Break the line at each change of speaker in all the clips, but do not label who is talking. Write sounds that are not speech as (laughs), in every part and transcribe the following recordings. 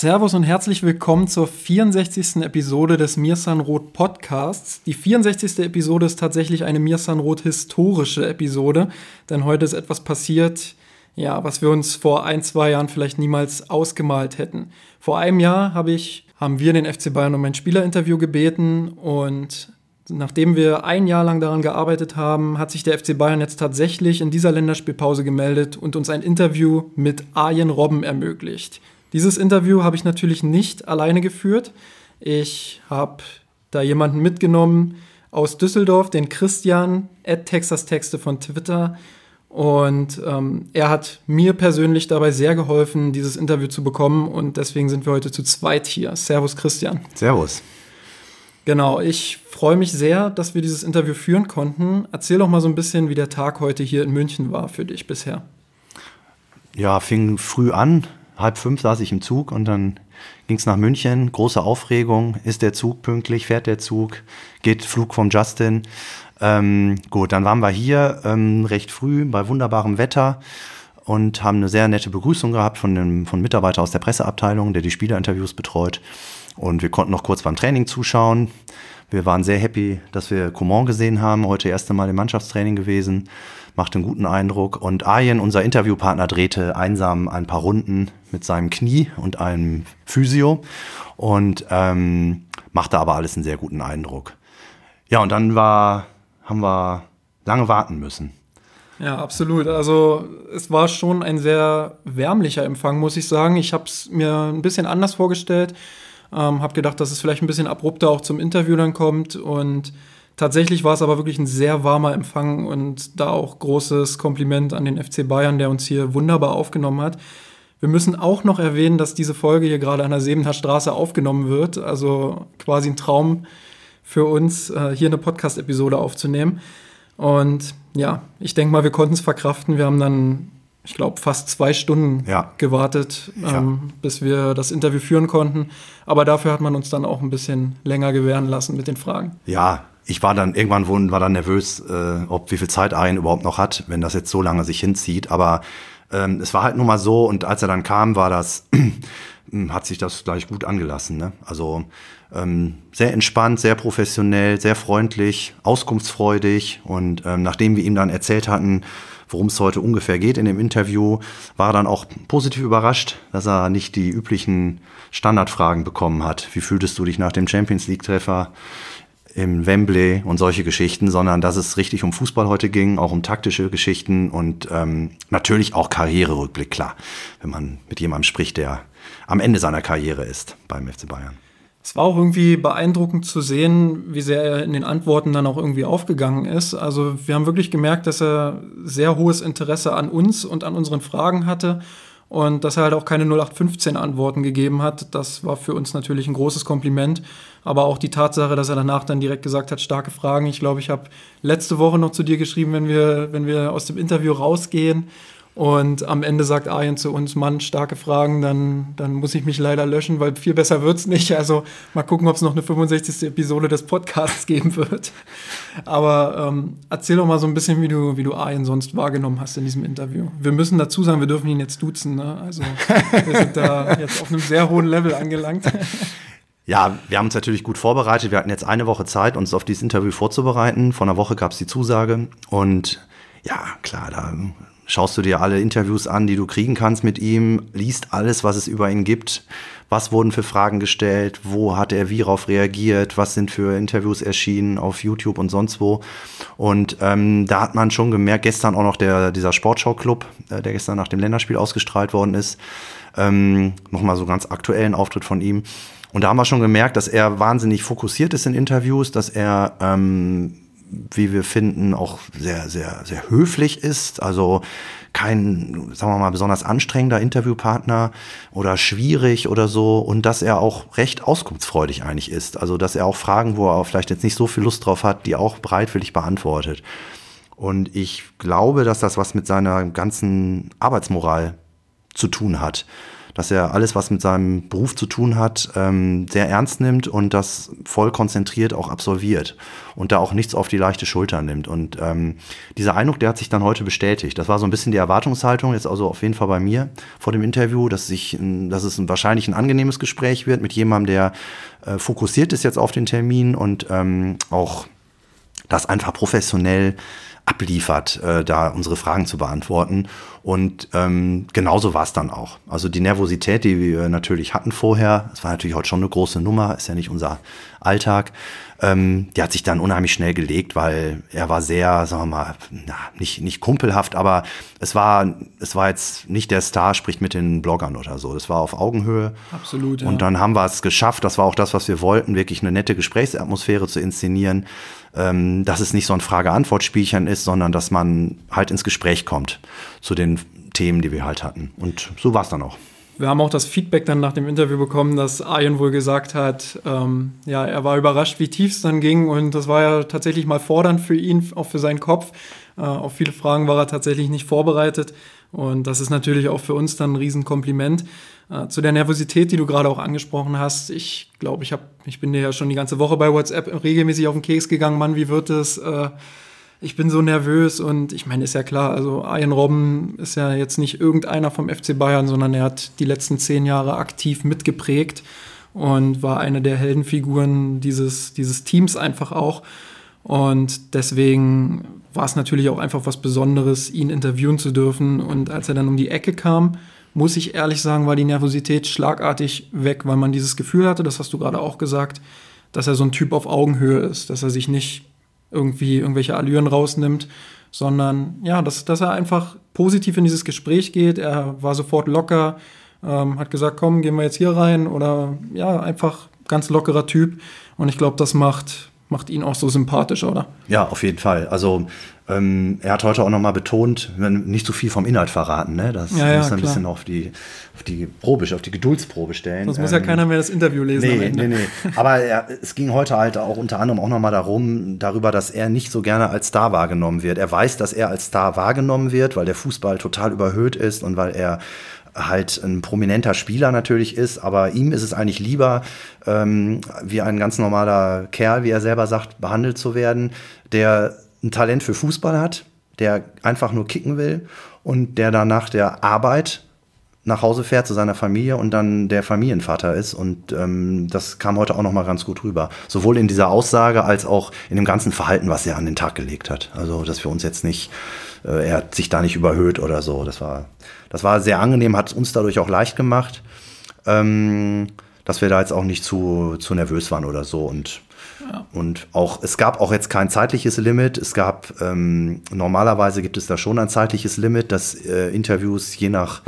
Servus und herzlich willkommen zur 64. Episode des Mirsan Roth Podcasts. Die 64. Episode ist tatsächlich eine Mirsan Roth historische Episode, denn heute ist etwas passiert, ja, was wir uns vor ein, zwei Jahren vielleicht niemals ausgemalt hätten. Vor einem Jahr habe ich, haben wir den FC Bayern um ein Spielerinterview gebeten und Nachdem wir ein Jahr lang daran gearbeitet haben, hat sich der FC Bayern jetzt tatsächlich in dieser Länderspielpause gemeldet und uns ein Interview mit Arjen Robben ermöglicht. Dieses Interview habe ich natürlich nicht alleine geführt. Ich habe da jemanden mitgenommen aus Düsseldorf, den Christian, at Texas Texte von Twitter. Und ähm, er hat mir persönlich dabei sehr geholfen, dieses Interview zu bekommen. Und deswegen sind wir heute zu zweit hier. Servus, Christian.
Servus.
Genau, ich freue mich sehr, dass wir dieses Interview führen konnten. Erzähl doch mal so ein bisschen, wie der Tag heute hier in München war für dich bisher.
Ja, fing früh an halb fünf saß ich im Zug und dann ging es nach München. Große Aufregung. Ist der Zug pünktlich? Fährt der Zug? Geht Flug vom Justin? Ähm, gut, dann waren wir hier ähm, recht früh bei wunderbarem Wetter und haben eine sehr nette Begrüßung gehabt von einem von Mitarbeiter aus der Presseabteilung, der die Spielerinterviews betreut. Und wir konnten noch kurz beim Training zuschauen. Wir waren sehr happy, dass wir Coman gesehen haben. Heute erste Mal im Mannschaftstraining gewesen macht einen guten Eindruck. Und Arjen, unser Interviewpartner, drehte einsam ein paar Runden mit seinem Knie und einem Physio und ähm, machte aber alles einen sehr guten Eindruck. Ja, und dann war, haben wir lange warten müssen.
Ja, absolut. Also es war schon ein sehr wärmlicher Empfang, muss ich sagen. Ich habe es mir ein bisschen anders vorgestellt. Ähm, habe gedacht, dass es vielleicht ein bisschen abrupter auch zum Interview dann kommt und Tatsächlich war es aber wirklich ein sehr warmer Empfang und da auch großes Kompliment an den FC Bayern, der uns hier wunderbar aufgenommen hat. Wir müssen auch noch erwähnen, dass diese Folge hier gerade an der Sebener Straße aufgenommen wird. Also quasi ein Traum für uns, äh, hier eine Podcast-Episode aufzunehmen. Und ja, ich denke mal, wir konnten es verkraften. Wir haben dann, ich glaube, fast zwei Stunden ja. gewartet, ähm, ja. bis wir das Interview führen konnten. Aber dafür hat man uns dann auch ein bisschen länger gewähren lassen mit den Fragen.
Ja, ich war dann irgendwann war dann nervös, äh, ob wie viel Zeit Arjen überhaupt noch hat, wenn das jetzt so lange sich hinzieht. Aber ähm, es war halt nun mal so und als er dann kam, war das, (clears throat) hat sich das gleich gut angelassen. Ne? Also ähm, sehr entspannt, sehr professionell, sehr freundlich, auskunftsfreudig und ähm, nachdem wir ihm dann erzählt hatten, worum es heute ungefähr geht in dem Interview, war er dann auch positiv überrascht, dass er nicht die üblichen Standardfragen bekommen hat. Wie fühltest du dich nach dem Champions League-Treffer? Im Wembley und solche Geschichten, sondern dass es richtig um Fußball heute ging, auch um taktische Geschichten und ähm, natürlich auch Karriererückblick, klar, wenn man mit jemandem spricht, der am Ende seiner Karriere ist beim FC Bayern.
Es war auch irgendwie beeindruckend zu sehen, wie sehr er in den Antworten dann auch irgendwie aufgegangen ist. Also wir haben wirklich gemerkt, dass er sehr hohes Interesse an uns und an unseren Fragen hatte und dass er halt auch keine 0815 Antworten gegeben hat. Das war für uns natürlich ein großes Kompliment. Aber auch die Tatsache, dass er danach dann direkt gesagt hat, starke Fragen. Ich glaube, ich habe letzte Woche noch zu dir geschrieben, wenn wir, wenn wir aus dem Interview rausgehen und am Ende sagt Arjen zu uns, Mann, starke Fragen, dann, dann muss ich mich leider löschen, weil viel besser wird es nicht. Also mal gucken, ob es noch eine 65. Episode des Podcasts (laughs) geben wird. Aber ähm, erzähl doch mal so ein bisschen, wie du, wie du Arjen sonst wahrgenommen hast in diesem Interview. Wir müssen dazu sagen, wir dürfen ihn jetzt duzen. Ne? Also wir sind da (laughs) jetzt auf einem sehr hohen Level angelangt.
Ja, wir haben uns natürlich gut vorbereitet. Wir hatten jetzt eine Woche Zeit, uns auf dieses Interview vorzubereiten. Vor einer Woche gab es die Zusage. Und ja, klar, da schaust du dir alle Interviews an, die du kriegen kannst mit ihm, liest alles, was es über ihn gibt. Was wurden für Fragen gestellt? Wo hat er wie darauf reagiert? Was sind für Interviews erschienen auf YouTube und sonst wo? Und ähm, da hat man schon gemerkt, gestern auch noch der, dieser Sportschau-Club, äh, der gestern nach dem Länderspiel ausgestrahlt worden ist, ähm, nochmal so ganz aktuellen Auftritt von ihm. Und da haben wir schon gemerkt, dass er wahnsinnig fokussiert ist in Interviews, dass er ähm, wie wir finden, auch sehr, sehr, sehr höflich ist. Also kein, sagen wir mal, besonders anstrengender Interviewpartner oder schwierig oder so. Und dass er auch recht auskunftsfreudig eigentlich ist. Also dass er auch Fragen, wo er vielleicht jetzt nicht so viel Lust drauf hat, die auch bereitwillig beantwortet. Und ich glaube, dass das was mit seiner ganzen Arbeitsmoral zu tun hat dass er alles, was mit seinem Beruf zu tun hat, ähm, sehr ernst nimmt und das voll konzentriert auch absolviert und da auch nichts auf die leichte Schulter nimmt. Und ähm, dieser Eindruck, der hat sich dann heute bestätigt. Das war so ein bisschen die Erwartungshaltung, jetzt also auf jeden Fall bei mir vor dem Interview, dass, ich, dass es ein, wahrscheinlich ein angenehmes Gespräch wird mit jemandem, der äh, fokussiert ist jetzt auf den Termin und ähm, auch das einfach professionell abliefert, äh, da unsere Fragen zu beantworten. Und ähm, genauso war es dann auch. Also die Nervosität, die wir natürlich hatten vorher, das war natürlich heute schon eine große Nummer, ist ja nicht unser Alltag, ähm, die hat sich dann unheimlich schnell gelegt, weil er war sehr, sagen wir mal, na, nicht, nicht kumpelhaft, aber es war, es war jetzt nicht der Star, spricht mit den Bloggern oder so. Das war auf Augenhöhe.
Absolut. Ja.
Und dann haben wir es geschafft, das war auch das, was wir wollten, wirklich eine nette Gesprächsatmosphäre zu inszenieren ähm, dass es nicht so ein Frage-Antwort-Spielchen ist, sondern dass man halt ins Gespräch kommt zu den Themen, die wir halt hatten. Und so war es dann auch.
Wir haben auch das Feedback dann nach dem Interview bekommen, dass Arjen wohl gesagt hat, ähm, ja, er war überrascht, wie tief es dann ging und das war ja tatsächlich mal fordernd für ihn, auch für seinen Kopf. Äh, auf viele Fragen war er tatsächlich nicht vorbereitet und das ist natürlich auch für uns dann ein Riesenkompliment. Äh, zu der Nervosität, die du gerade auch angesprochen hast. Ich glaube, ich, hab, ich bin dir ja schon die ganze Woche bei WhatsApp regelmäßig auf den Keks gegangen. Mann, wie wird es? Äh, ich bin so nervös und ich meine, ist ja klar, also Ian Robben ist ja jetzt nicht irgendeiner vom FC Bayern, sondern er hat die letzten zehn Jahre aktiv mitgeprägt und war eine der Heldenfiguren dieses, dieses Teams einfach auch. Und deswegen war es natürlich auch einfach was Besonderes, ihn interviewen zu dürfen. Und als er dann um die Ecke kam, muss ich ehrlich sagen, war die Nervosität schlagartig weg, weil man dieses Gefühl hatte, das hast du gerade auch gesagt, dass er so ein Typ auf Augenhöhe ist, dass er sich nicht irgendwie irgendwelche Allüren rausnimmt, sondern ja, dass, dass er einfach positiv in dieses Gespräch geht. Er war sofort locker, ähm, hat gesagt, komm, gehen wir jetzt hier rein oder ja, einfach ganz lockerer Typ. Und ich glaube, das macht, macht ihn auch so sympathisch, oder?
Ja, auf jeden Fall. Also ähm, er hat heute auch nochmal betont, nicht zu so viel vom Inhalt verraten, ne? Das
ja, ja,
muss ein bisschen auf die, auf die Probe, auf die Geduldsprobe stellen.
Sonst muss ja ähm, keiner mehr das Interview lesen.
Nee, nee, nee. Aber er, es ging heute halt auch unter anderem auch nochmal darum, darüber, dass er nicht so gerne als Star wahrgenommen wird. Er weiß, dass er als Star wahrgenommen wird, weil der Fußball total überhöht ist und weil er halt ein prominenter Spieler natürlich ist, aber ihm ist es eigentlich lieber, ähm, wie ein ganz normaler Kerl, wie er selber sagt, behandelt zu werden, der ein Talent für Fußball hat, der einfach nur kicken will und der dann nach der Arbeit nach Hause fährt zu seiner Familie und dann der Familienvater ist. Und ähm, das kam heute auch noch mal ganz gut rüber. Sowohl in dieser Aussage als auch in dem ganzen Verhalten, was er an den Tag gelegt hat. Also, dass wir uns jetzt nicht, äh, er hat sich da nicht überhöht oder so. Das war, das war sehr angenehm, hat uns dadurch auch leicht gemacht, ähm, dass wir da jetzt auch nicht zu, zu nervös waren oder so. Und und auch, es gab auch jetzt kein zeitliches Limit. Es gab, ähm, normalerweise gibt es da schon ein zeitliches Limit, dass äh, Interviews je nach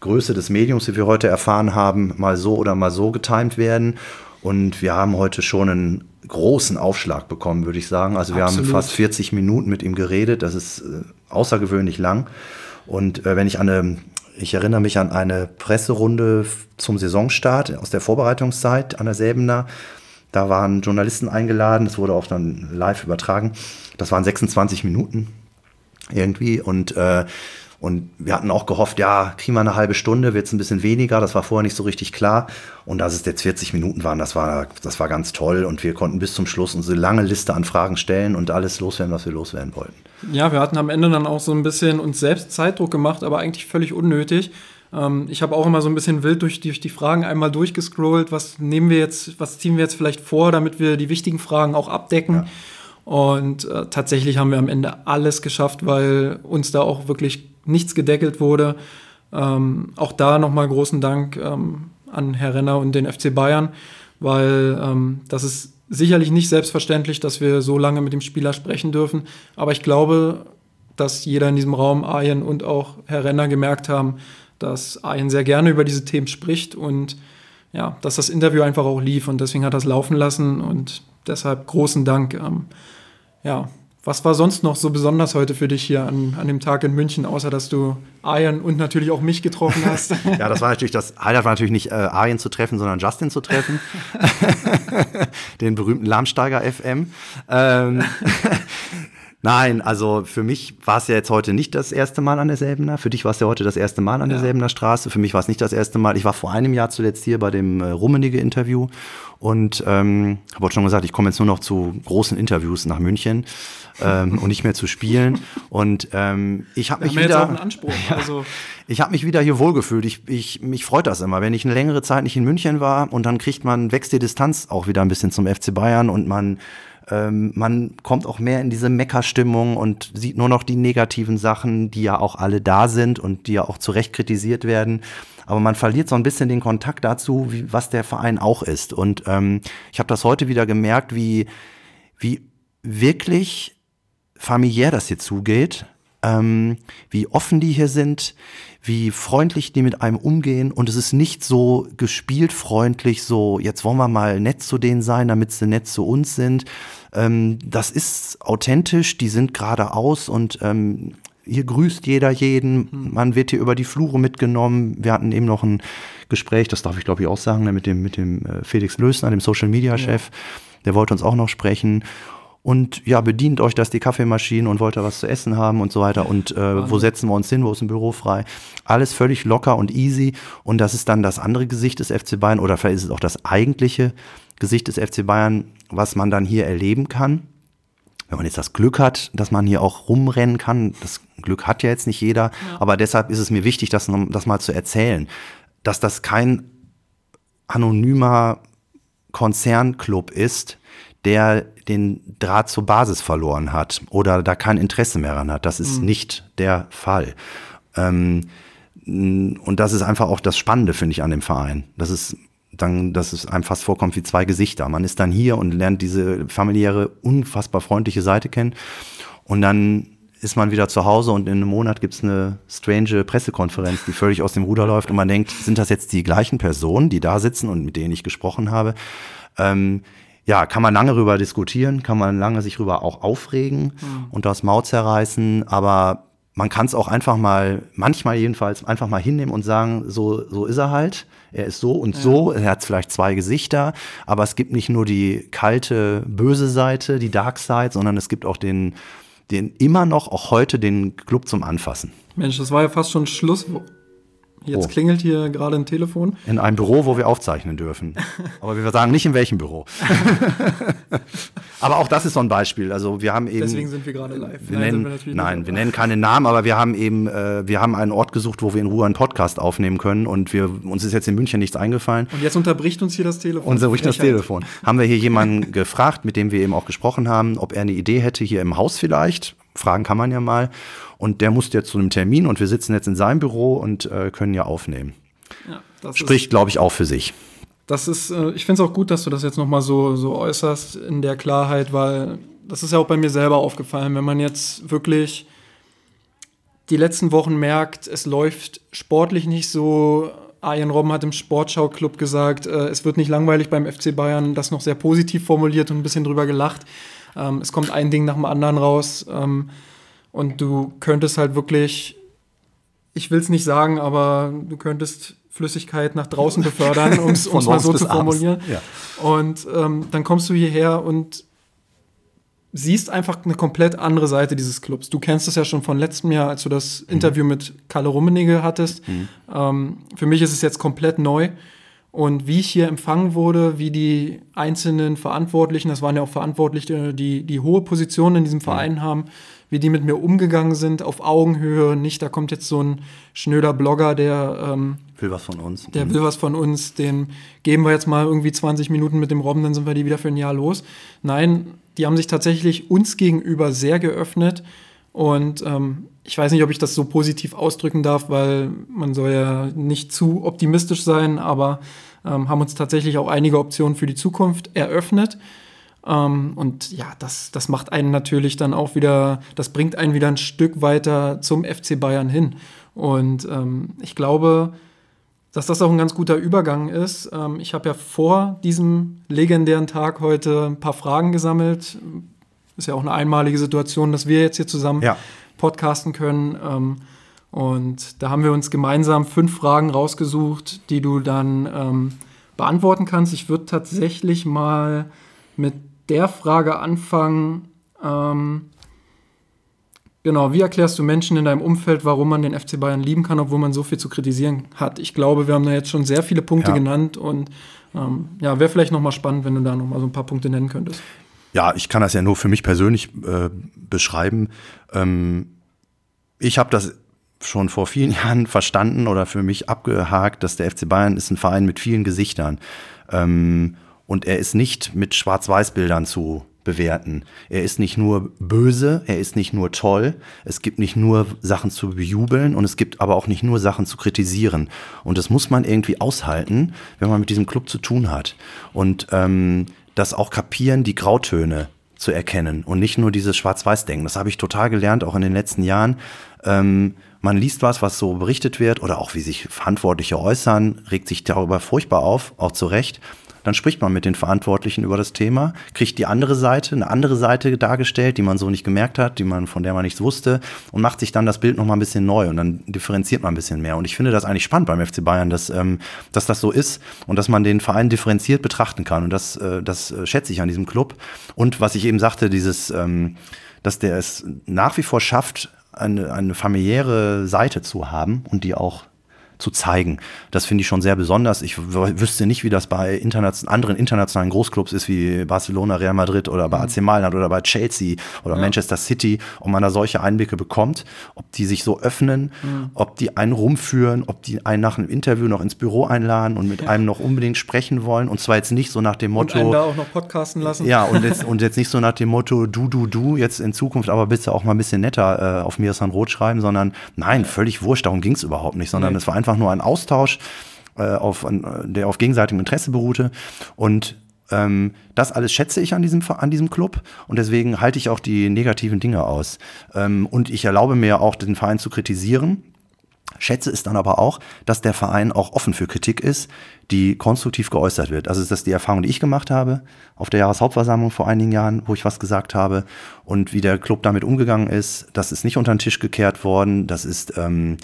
Größe des Mediums, wie wir heute erfahren haben, mal so oder mal so getimt werden. Und wir haben heute schon einen großen Aufschlag bekommen, würde ich sagen. Also wir Absolut. haben fast 40 Minuten mit ihm geredet. Das ist äh, außergewöhnlich lang. Und äh, wenn ich an eine, ich erinnere mich an eine Presserunde zum Saisonstart aus der Vorbereitungszeit an der Säbener, da waren Journalisten eingeladen, das wurde auch dann live übertragen. Das waren 26 Minuten irgendwie und äh, und wir hatten auch gehofft, ja, kriegen wir eine halbe Stunde, wird es ein bisschen weniger. Das war vorher nicht so richtig klar. Und dass es jetzt 40 Minuten waren, das war, das war ganz toll. Und wir konnten bis zum Schluss unsere lange Liste an Fragen stellen und alles loswerden, was wir loswerden wollten.
Ja, wir hatten am Ende dann auch so ein bisschen uns selbst Zeitdruck gemacht, aber eigentlich völlig unnötig. Ähm, ich habe auch immer so ein bisschen wild durch die, durch die Fragen einmal durchgescrollt. Was nehmen wir jetzt, was ziehen wir jetzt vielleicht vor, damit wir die wichtigen Fragen auch abdecken? Ja. Und äh, tatsächlich haben wir am Ende alles geschafft, weil uns da auch wirklich nichts gedeckelt wurde. Ähm, auch da nochmal großen Dank ähm, an Herr Renner und den FC Bayern, weil ähm, das ist sicherlich nicht selbstverständlich, dass wir so lange mit dem Spieler sprechen dürfen. Aber ich glaube, dass jeder in diesem Raum, Arjen und auch Herr Renner gemerkt haben, dass Arjen sehr gerne über diese Themen spricht und ja, dass das Interview einfach auch lief und deswegen hat er es laufen lassen und deshalb großen Dank. Ähm, ja, Was war sonst noch so besonders heute für dich hier an, an dem Tag in München, außer dass du Arjen und natürlich auch mich getroffen hast? (laughs)
ja, das war natürlich das Highlight war natürlich nicht äh, Arjen zu treffen, sondern Justin zu treffen. (laughs) Den berühmten Lahmsteiger FM. Ähm, (laughs) Nein, also für mich war es ja jetzt heute nicht das erste Mal an der Selbener. Für dich war es ja heute das erste Mal an der ja. Selbener Straße. Für mich war es nicht das erste Mal. Ich war vor einem Jahr zuletzt hier bei dem äh, Rummenige-Interview und ähm, habe auch schon gesagt, ich komme jetzt nur noch zu großen Interviews nach München ähm, und nicht mehr zu spielen. Und ähm, ich habe mich wieder. Jetzt auch einen Anspruch. (laughs) Also. ich habe mich wieder hier wohlgefühlt. Ich, ich, mich freut das immer, wenn ich eine längere Zeit nicht in München war und dann kriegt man wächst die Distanz auch wieder ein bisschen zum FC Bayern und man ähm, man kommt auch mehr in diese Meckerstimmung und sieht nur noch die negativen Sachen, die ja auch alle da sind und die ja auch zu Recht kritisiert werden. Aber man verliert so ein bisschen den Kontakt dazu, wie, was der Verein auch ist. Und ähm, ich habe das heute wieder gemerkt, wie, wie wirklich familiär das hier zugeht, ähm, wie offen die hier sind, wie freundlich die mit einem umgehen und es ist nicht so gespielt freundlich, so jetzt wollen wir mal nett zu denen sein, damit sie nett zu uns sind. Ähm, das ist authentisch, die sind geradeaus und ähm, hier grüßt jeder jeden, hm. man wird hier über die Flure mitgenommen. Wir hatten eben noch ein Gespräch, das darf ich glaube ich auch sagen, ne, mit dem, mit dem äh, Felix Lösner, dem Social Media Chef. Ja. Der wollte uns auch noch sprechen und ja, bedient euch das die Kaffeemaschine und wollt ihr was zu essen haben und so weiter. Und äh, wo setzen wir uns hin, wo ist ein Büro frei. Alles völlig locker und easy. Und das ist dann das andere Gesicht des FC Bayern. Oder vielleicht ist es auch das eigentliche Gesicht des FC Bayern, was man dann hier erleben kann. Wenn man jetzt das Glück hat, dass man hier auch rumrennen kann, das Glück hat ja jetzt nicht jeder, ja. aber deshalb ist es mir wichtig, das, das mal zu erzählen, dass das kein anonymer Konzernclub ist, der den Draht zur Basis verloren hat oder da kein Interesse mehr daran hat. Das ist mhm. nicht der Fall. Ähm, und das ist einfach auch das Spannende, finde ich, an dem Verein. Das ist dann, dass es einem fast vorkommt wie zwei Gesichter. Man ist dann hier und lernt diese familiäre, unfassbar freundliche Seite kennen. Und dann ist man wieder zu Hause und in einem Monat gibt es eine strange Pressekonferenz, die völlig aus dem Ruder läuft und man denkt, sind das jetzt die gleichen Personen, die da sitzen und mit denen ich gesprochen habe? Ähm, ja, kann man lange darüber diskutieren, kann man lange sich darüber auch aufregen mhm. und das Maut zerreißen, aber man kann es auch einfach mal, manchmal jedenfalls, einfach mal hinnehmen und sagen, so, so ist er halt. Er ist so und ja. so, er hat vielleicht zwei Gesichter, aber es gibt nicht nur die kalte, böse Seite, die Dark Side, sondern es gibt auch den, den immer noch, auch heute, den Club zum Anfassen.
Mensch, das war ja fast schon Schluss, Jetzt oh. klingelt hier gerade ein Telefon.
In einem Büro, wo wir aufzeichnen dürfen. (laughs) Aber wir sagen nicht in welchem Büro. (laughs) aber auch das ist so ein Beispiel. Also wir haben eben.
Deswegen sind wir gerade live.
Wir nein, wir nein wir nennen keine Namen, aber wir haben eben, äh, wir haben einen Ort gesucht, wo wir in Ruhe einen Podcast aufnehmen können. Und wir, uns ist jetzt in München nichts eingefallen.
Und jetzt unterbricht uns hier das Telefon.
Unterbricht das Telefon. Haben wir hier jemanden (laughs) gefragt, mit dem wir eben auch gesprochen haben, ob er eine Idee hätte, hier im Haus vielleicht. Fragen kann man ja mal. Und der musste jetzt zu einem Termin und wir sitzen jetzt in seinem Büro und äh, können ja aufnehmen. Ja, Spricht, glaube ich, auch für sich.
Das ist, äh, ich finde es auch gut, dass du das jetzt nochmal so, so äußerst in der Klarheit, weil das ist ja auch bei mir selber aufgefallen, wenn man jetzt wirklich die letzten Wochen merkt, es läuft sportlich nicht so. Arjen Robben hat im Sportschau-Club gesagt, äh, es wird nicht langweilig beim FC Bayern, das noch sehr positiv formuliert und ein bisschen drüber gelacht. Ähm, es kommt ein Ding nach dem anderen raus. Ähm, und du könntest halt wirklich, ich will es nicht sagen, aber du könntest Flüssigkeit nach draußen (laughs) befördern, um es mal so zu formulieren. Ja. Und ähm, dann kommst du hierher und siehst einfach eine komplett andere Seite dieses Clubs. Du kennst es ja schon von letztem Jahr, als du das mhm. Interview mit Kalle Rummenigge hattest. Mhm. Ähm, für mich ist es jetzt komplett neu. Und wie ich hier empfangen wurde, wie die einzelnen Verantwortlichen, das waren ja auch Verantwortliche, die die hohe Positionen in diesem Verein mhm. haben, wie die mit mir umgegangen sind, auf Augenhöhe. Nicht, da kommt jetzt so ein schnöder Blogger, der ähm,
will was von uns.
Der mhm. will was von uns, den geben wir jetzt mal irgendwie 20 Minuten mit dem Robben, dann sind wir die wieder für ein Jahr los. Nein, die haben sich tatsächlich uns gegenüber sehr geöffnet. Und ähm, ich weiß nicht, ob ich das so positiv ausdrücken darf, weil man soll ja nicht zu optimistisch sein, aber ähm, haben uns tatsächlich auch einige Optionen für die Zukunft eröffnet. Ähm, und ja, das, das macht einen natürlich dann auch wieder, das bringt einen wieder ein Stück weiter zum FC Bayern hin. Und ähm, ich glaube, dass das auch ein ganz guter Übergang ist. Ähm, ich habe ja vor diesem legendären Tag heute ein paar Fragen gesammelt, ist ja auch eine einmalige Situation, dass wir jetzt hier zusammen
Ja.
podcasten können. Ähm, und da haben wir uns gemeinsam fünf Fragen rausgesucht, die du dann ähm, beantworten kannst. Ich würde tatsächlich mal mit der Frage anfangen. Ähm, genau, wie erklärst du Menschen in deinem Umfeld, warum man den FC Bayern lieben kann, obwohl man so viel zu kritisieren hat? Ich glaube, wir haben da jetzt schon sehr viele Punkte
Ja.
genannt und ähm, ja, wäre vielleicht nochmal spannend, wenn du da nochmal so ein paar Punkte nennen könntest.
Ja, ich kann das ja nur für mich persönlich äh, beschreiben. Ähm, ich habe das schon vor vielen (laughs) Jahren verstanden oder für mich abgehakt, dass der FC Bayern ist ein Verein mit vielen Gesichtern. Ähm, und er ist nicht mit Schwarz-Weiß-Bildern zu bewerten. Er ist nicht nur böse, er ist nicht nur toll, es gibt nicht nur Sachen zu bejubeln und es gibt aber auch nicht nur Sachen zu kritisieren. Und das muss man irgendwie aushalten, wenn man mit diesem Club zu tun hat. Und ähm, das auch kapieren, die Grautöne zu erkennen und nicht nur dieses Schwarz-Weiß-Denken. Das habe ich total gelernt, auch in den letzten Jahren. Ähm, man liest was, was so berichtet wird oder auch wie sich Verantwortliche äußern, regt sich darüber furchtbar auf, auch zu Recht. Dann spricht man mit den Verantwortlichen über das Thema, kriegt die andere Seite, eine andere Seite dargestellt, die man so nicht gemerkt hat, die man, von der man nichts wusste und macht sich dann das Bild nochmal ein bisschen neu und dann differenziert man ein bisschen mehr. Und ich finde das eigentlich spannend beim FC Bayern, dass, ähm, dass das so ist und dass man den Verein differenziert betrachten kann. Und das, äh, das äh, schätze ich an diesem Club. Und was ich eben sagte, dieses, ähm, dass der es nach wie vor schafft, eine, eine familiäre Seite zu haben und die auch zu zeigen. Das finde ich schon sehr besonders. Ich wüsste nicht, wie das bei internation anderen internationalen Großclubs ist, wie Barcelona, Real Madrid oder bei AC Mailand oder bei Chelsea oder Manchester City, ob man da solche Einblicke bekommt, ob die sich so öffnen, ob die einen rumführen, ob die einen nach einem Interview noch ins Büro einladen und mit einem noch unbedingt sprechen wollen. Und zwar jetzt nicht so nach dem
Und einen
Motto,
da auch noch podcasten lassen.
ja, und jetzt, (laughs) und jetzt nicht so nach dem Motto, du, du, du, jetzt in Zukunft aber bitte auch mal ein bisschen netter äh, auf mir San Rot schreiben, sondern nein, völlig wurscht, darum ging es überhaupt nicht, sondern es war einfach nur ein Austausch, äh, auf, an, der auf gegenseitigem Interesse beruhte. Und ähm, das alles schätze ich an diesem, an diesem Club und deswegen halte ich auch die negativen Dinge aus. Ähm, und ich erlaube mir auch, den Verein zu kritisieren. Schätze es dann aber auch, dass der Verein auch offen für Kritik ist, die konstruktiv geäußert wird. Also ist das die Erfahrung, die ich gemacht habe auf der Jahreshauptversammlung vor einigen Jahren, wo ich was gesagt habe und wie der Club damit umgegangen ist. Das ist nicht unter den Tisch gekehrt worden. Das ist ähm,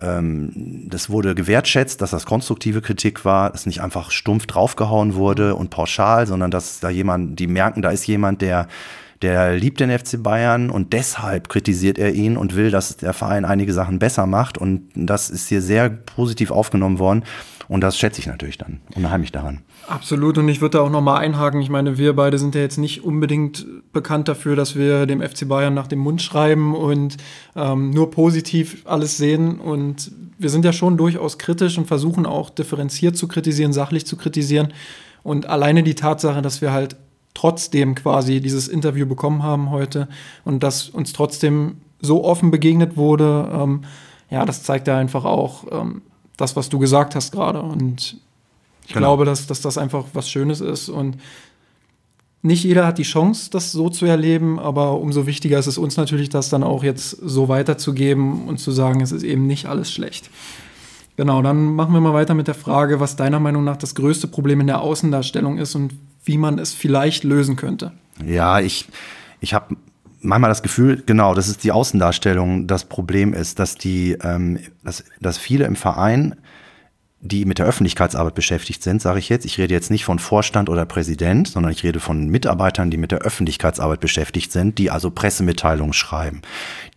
das wurde gewertschätzt, dass das konstruktive Kritik war, dass nicht einfach stumpf draufgehauen wurde und pauschal, sondern dass da jemand, die merken, da ist jemand, der der liebt den FC Bayern und deshalb kritisiert er ihn und will, dass der Verein einige Sachen besser macht. Und das ist hier sehr positiv aufgenommen worden. Und das schätze ich natürlich dann unheimlich daran.
Absolut, und ich würde da auch nochmal einhaken. Ich meine, wir beide sind ja jetzt nicht unbedingt bekannt dafür, dass wir dem FC Bayern nach dem Mund schreiben und ähm, nur positiv alles sehen. Und wir sind ja schon durchaus kritisch und versuchen auch differenziert zu kritisieren, sachlich zu kritisieren. Und alleine die Tatsache, dass wir halt trotzdem quasi dieses Interview bekommen haben heute und dass uns trotzdem so offen begegnet wurde, ähm, ja, das zeigt ja einfach auch ähm, das, was du gesagt hast gerade. Und ich
Genau.
glaube, dass, dass das einfach was Schönes ist und nicht jeder hat die Chance, das so zu erleben, aber umso wichtiger ist es uns natürlich, das dann auch jetzt so weiterzugeben und zu sagen, es ist eben nicht alles schlecht. Genau, dann machen wir mal weiter mit der Frage, was deiner Meinung nach das größte Problem in der Außendarstellung ist und wie man es vielleicht lösen könnte.
Ja, ich, ich habe manchmal das Gefühl, genau, das ist die Außendarstellung, das Problem ist, dass die, ähm, dass, dass viele im Verein, die mit der Öffentlichkeitsarbeit beschäftigt sind, sage ich jetzt, ich rede jetzt nicht von Vorstand oder Präsident, sondern ich rede von Mitarbeitern, die mit der Öffentlichkeitsarbeit beschäftigt sind, die also Pressemitteilungen schreiben,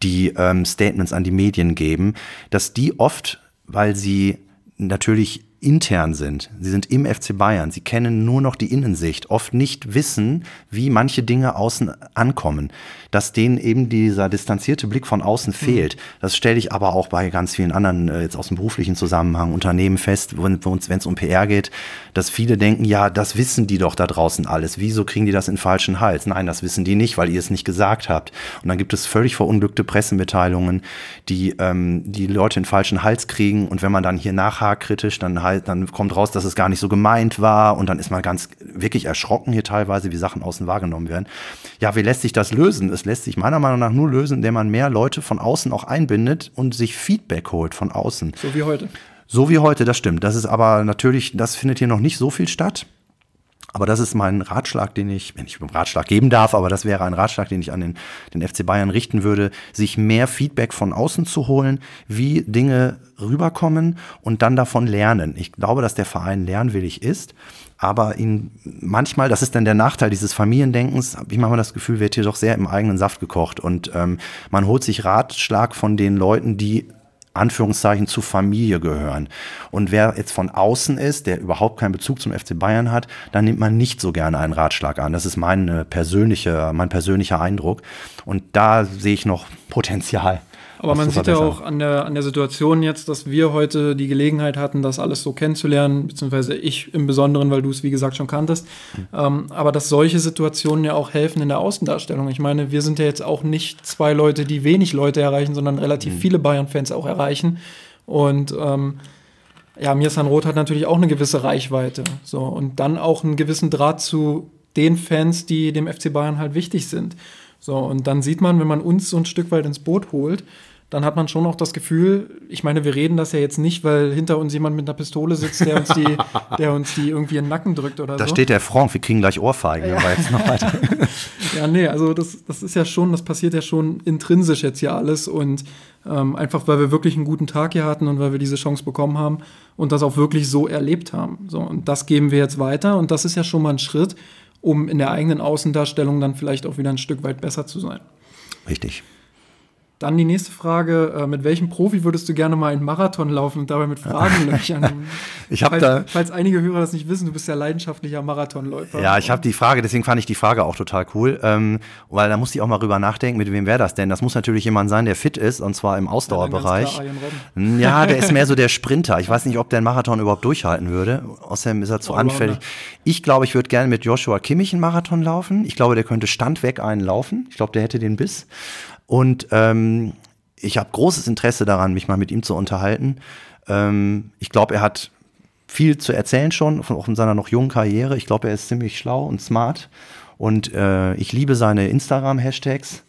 die ähm, Statements an die Medien geben, dass die oft, weil sie natürlich intern sind. Sie sind im FC Bayern. Sie kennen nur noch die Innensicht. Oft nicht wissen, wie manche Dinge außen ankommen. Dass denen eben dieser distanzierte Blick von außen fehlt. Das stelle ich aber auch bei ganz vielen anderen, äh, jetzt aus dem beruflichen Zusammenhang, Unternehmen fest, wenn es um PR geht, dass viele denken, ja, das wissen die doch da draußen alles. Wieso kriegen die das in falschen Hals? Nein, das wissen die nicht, weil ihr es nicht gesagt habt. Und dann gibt es völlig verunglückte Pressemitteilungen, die ähm, die Leute in den falschen Hals kriegen. Und wenn man dann hier nachhakt kritisch, dann halt, dann kommt raus, dass es gar nicht so gemeint war. Und dann ist man ganz wirklich erschrocken hier teilweise, wie Sachen außen wahrgenommen werden. Ja, wie lässt sich das lösen? Es lässt sich meiner Meinung nach nur lösen, indem man mehr Leute von außen auch einbindet und sich Feedback holt von außen.
So wie heute.
So wie heute, das stimmt. Das ist aber natürlich, das findet hier noch nicht so viel statt. Aber das ist mein Ratschlag, den ich, wenn ich einen Ratschlag geben darf, aber das wäre ein Ratschlag, den ich an den, den FC Bayern richten würde, sich mehr Feedback von außen zu holen, wie Dinge rüberkommen und dann davon lernen. Ich glaube, dass der Verein lernwillig ist, aber ihn manchmal, das ist dann der Nachteil dieses Familiendenkens, habe ich manchmal das Gefühl, wird hier doch sehr im eigenen Saft gekocht und ähm, man holt sich Ratschlag von den Leuten, die Anführungszeichen zur Familie gehören. Und wer jetzt von außen ist, der überhaupt keinen Bezug zum FC Bayern hat, dann nimmt man nicht so gerne einen Ratschlag an. Das ist mein persönliche, mein persönlicher Eindruck. Und da sehe ich noch Potenzial.
Aber man sieht ja auch an der, an der Situation jetzt, dass wir heute die Gelegenheit hatten, das alles so kennenzulernen, beziehungsweise ich im Besonderen, weil du es wie gesagt schon kanntest. Mhm. Ähm, aber dass solche Situationen ja auch helfen in der Außendarstellung. Ich meine, wir sind ja jetzt auch nicht zwei Leute, die wenig Leute erreichen, sondern relativ mhm. viele Bayern-Fans auch erreichen. Und ähm, ja, Mirsan Roth hat natürlich auch eine gewisse Reichweite. So, und dann auch einen gewissen Draht zu den Fans, die dem FC Bayern halt wichtig sind. So, und dann sieht man, wenn man uns so ein Stück weit ins Boot holt, dann hat man schon auch das Gefühl, ich meine, wir reden das ja jetzt nicht, weil hinter uns jemand mit einer Pistole sitzt, der uns die, (laughs) der uns die irgendwie in den Nacken drückt oder
da
so.
Da steht der Franck, wir kriegen gleich Ohrfeigen, ja. jetzt noch weiter. (laughs)
ja, nee, also das, das ist ja schon, das passiert ja schon intrinsisch jetzt hier alles und ähm, einfach, weil wir wirklich einen guten Tag hier hatten und weil wir diese Chance bekommen haben und das auch wirklich so erlebt haben. So, und das geben wir jetzt weiter und das ist ja schon mal ein Schritt, um in der eigenen Außendarstellung dann vielleicht auch wieder ein Stück weit besser zu sein.
Richtig.
Dann die nächste Frage: äh, Mit welchem Profi würdest du gerne mal einen Marathon laufen und dabei mit Fragen (laughs) löchern?
ich habe
da. Falls einige Hörer das nicht wissen, du bist ja leidenschaftlicher Marathonläufer.
Ja, ich habe die Frage, deswegen fand ich die Frage auch total cool, ähm, weil da musste ich auch mal drüber nachdenken, mit wem wäre das denn? Das muss natürlich jemand sein, der fit ist und zwar im Ausdauerbereich. Ja, ja, der ist (laughs) mehr so der Sprinter. Ich weiß nicht, ob der einen Marathon überhaupt durchhalten würde. Außerdem ist er zu oh, anfällig. Ich glaube, ich würde gerne mit Joshua Kimmich einen Marathon laufen. Ich glaube, der könnte standweg einen laufen. Ich glaube, der hätte den Biss. Und ähm, ich habe großes Interesse daran, mich mal mit ihm zu unterhalten. Ähm, ich glaube, er hat viel zu erzählen schon, von, auch in seiner noch jungen Karriere. Ich glaube, er ist ziemlich schlau und smart. Und äh, ich liebe seine Instagram-Hashtags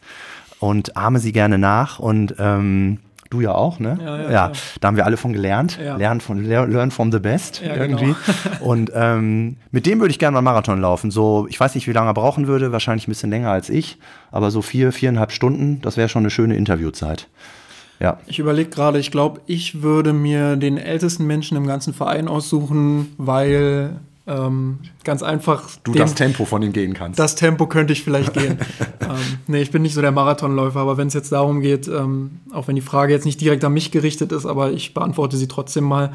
und ahme sie gerne nach. Und ähm, Du ja auch, ne? Ja, ja, ja da haben wir alle von gelernt. Lernen von, learn from the best ja, irgendwie. Genau. (laughs) und ähm, mit dem würde ich gerne mal Marathon laufen. So, ich weiß nicht, wie lange er brauchen würde, wahrscheinlich ein bisschen länger als ich, aber so vier, viereinhalb Stunden, das wäre schon eine schöne Interviewzeit. Ja.
Ich überlege gerade, ich glaube, ich würde mir den ältesten Menschen im ganzen Verein aussuchen, weil ähm, ganz einfach.
Du dem, das Tempo von ihm gehen kannst.
Das Tempo könnte ich vielleicht gehen. (laughs) ähm, nee, ich bin nicht so der Marathonläufer, aber wenn es jetzt darum geht, ähm, auch wenn die Frage jetzt nicht direkt an mich gerichtet ist, aber ich beantworte sie trotzdem mal.